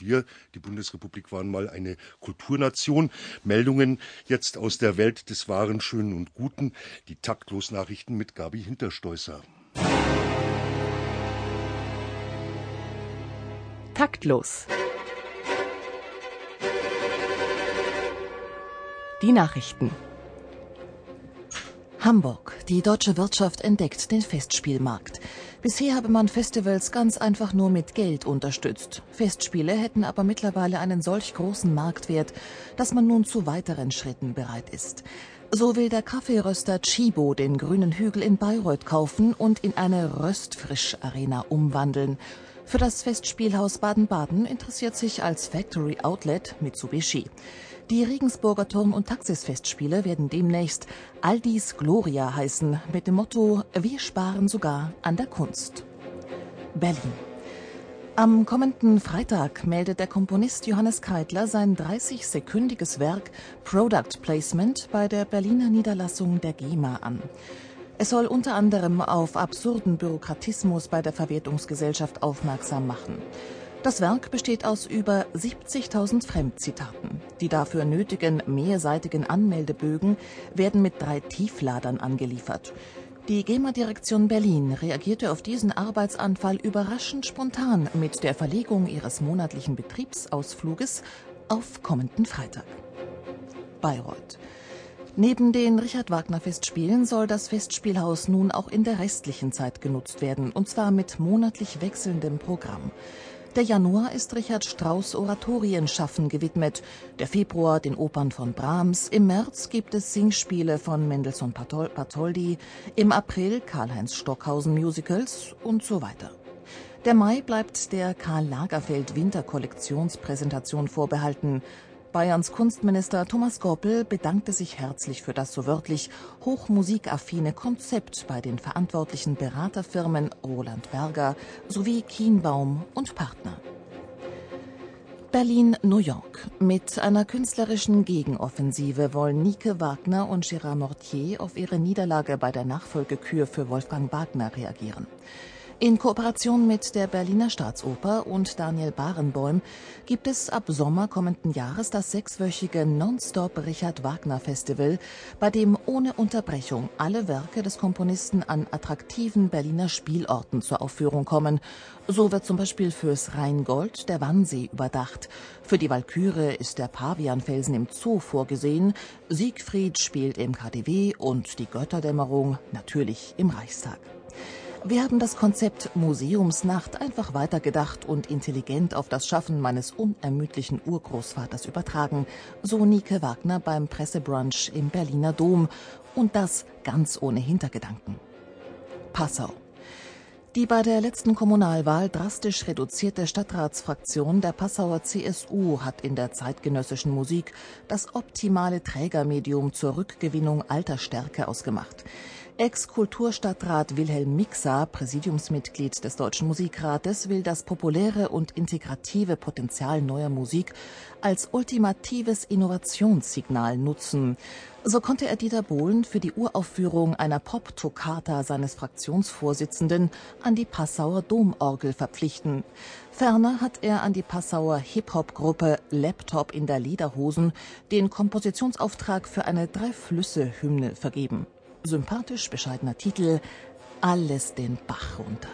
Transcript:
wir, die Bundesrepublik, waren mal eine Kulturnation. Meldungen jetzt aus der Welt des Wahren, Schönen und Guten. Die Taktlos-Nachrichten mit Gabi Hinterstoßer. Taktlos. Die Nachrichten. Hamburg. Die deutsche Wirtschaft entdeckt den Festspielmarkt. Bisher habe man Festivals ganz einfach nur mit Geld unterstützt. Festspiele hätten aber mittlerweile einen solch großen Marktwert, dass man nun zu weiteren Schritten bereit ist. So will der Kaffeeröster Chibo den grünen Hügel in Bayreuth kaufen und in eine Röstfrisch-Arena umwandeln. Für das Festspielhaus Baden-Baden interessiert sich als Factory Outlet Mitsubishi. Die Regensburger Turm- und Taxisfestspiele werden demnächst Aldis Gloria heißen, mit dem Motto Wir sparen sogar an der Kunst. Berlin. Am kommenden Freitag meldet der Komponist Johannes Keitler sein 30-sekündiges Werk Product Placement bei der Berliner Niederlassung der GEMA an. Es soll unter anderem auf absurden Bürokratismus bei der Verwertungsgesellschaft aufmerksam machen. Das Werk besteht aus über 70.000 Fremdzitaten. Die dafür nötigen mehrseitigen Anmeldebögen werden mit drei Tiefladern angeliefert. Die GEMA-Direktion Berlin reagierte auf diesen Arbeitsanfall überraschend spontan mit der Verlegung ihres monatlichen Betriebsausfluges auf kommenden Freitag. Bayreuth. Neben den Richard Wagner Festspielen soll das Festspielhaus nun auch in der restlichen Zeit genutzt werden, und zwar mit monatlich wechselndem Programm. Der Januar ist Richard Strauss Oratorienschaffen gewidmet, der Februar den Opern von Brahms, im März gibt es Singspiele von Mendelssohn Bartholdy, im April Karl-Heinz Stockhausen Musicals und so weiter. Der Mai bleibt der Karl Lagerfeld Winterkollektionspräsentation vorbehalten. Bayerns Kunstminister Thomas Goppel bedankte sich herzlich für das so wörtlich hochmusikaffine Konzept bei den verantwortlichen Beraterfirmen Roland Berger sowie Kienbaum und Partner. Berlin-New York. Mit einer künstlerischen Gegenoffensive wollen Nike Wagner und Gérard Mortier auf ihre Niederlage bei der Nachfolgekür für Wolfgang Wagner reagieren. In Kooperation mit der Berliner Staatsoper und Daniel Barenboim gibt es ab Sommer kommenden Jahres das sechswöchige Nonstop Richard Wagner Festival, bei dem ohne Unterbrechung alle Werke des Komponisten an attraktiven Berliner Spielorten zur Aufführung kommen. So wird zum Beispiel fürs Rheingold der Wannsee überdacht. Für die Walküre ist der Pavianfelsen im Zoo vorgesehen. Siegfried spielt im KDW und die Götterdämmerung natürlich im Reichstag. Wir haben das Konzept Museumsnacht einfach weitergedacht und intelligent auf das Schaffen meines unermüdlichen Urgroßvaters übertragen, so Nike Wagner beim Pressebrunch im Berliner Dom. Und das ganz ohne Hintergedanken. Passau. Die bei der letzten Kommunalwahl drastisch reduzierte Stadtratsfraktion der Passauer CSU hat in der zeitgenössischen Musik das optimale Trägermedium zur Rückgewinnung alter Stärke ausgemacht. Ex-Kulturstadtrat Wilhelm Mixa, Präsidiumsmitglied des Deutschen Musikrates, will das populäre und integrative Potenzial neuer Musik als ultimatives Innovationssignal nutzen. So konnte er Dieter Bohlen für die Uraufführung einer Pop-Toccata seines Fraktionsvorsitzenden an die Passauer Domorgel verpflichten. Ferner hat er an die Passauer Hip-Hop-Gruppe Laptop in der Lederhosen den Kompositionsauftrag für eine Drei-Flüsse-Hymne vergeben sympathisch bescheidener Titel Alles den Bach runter.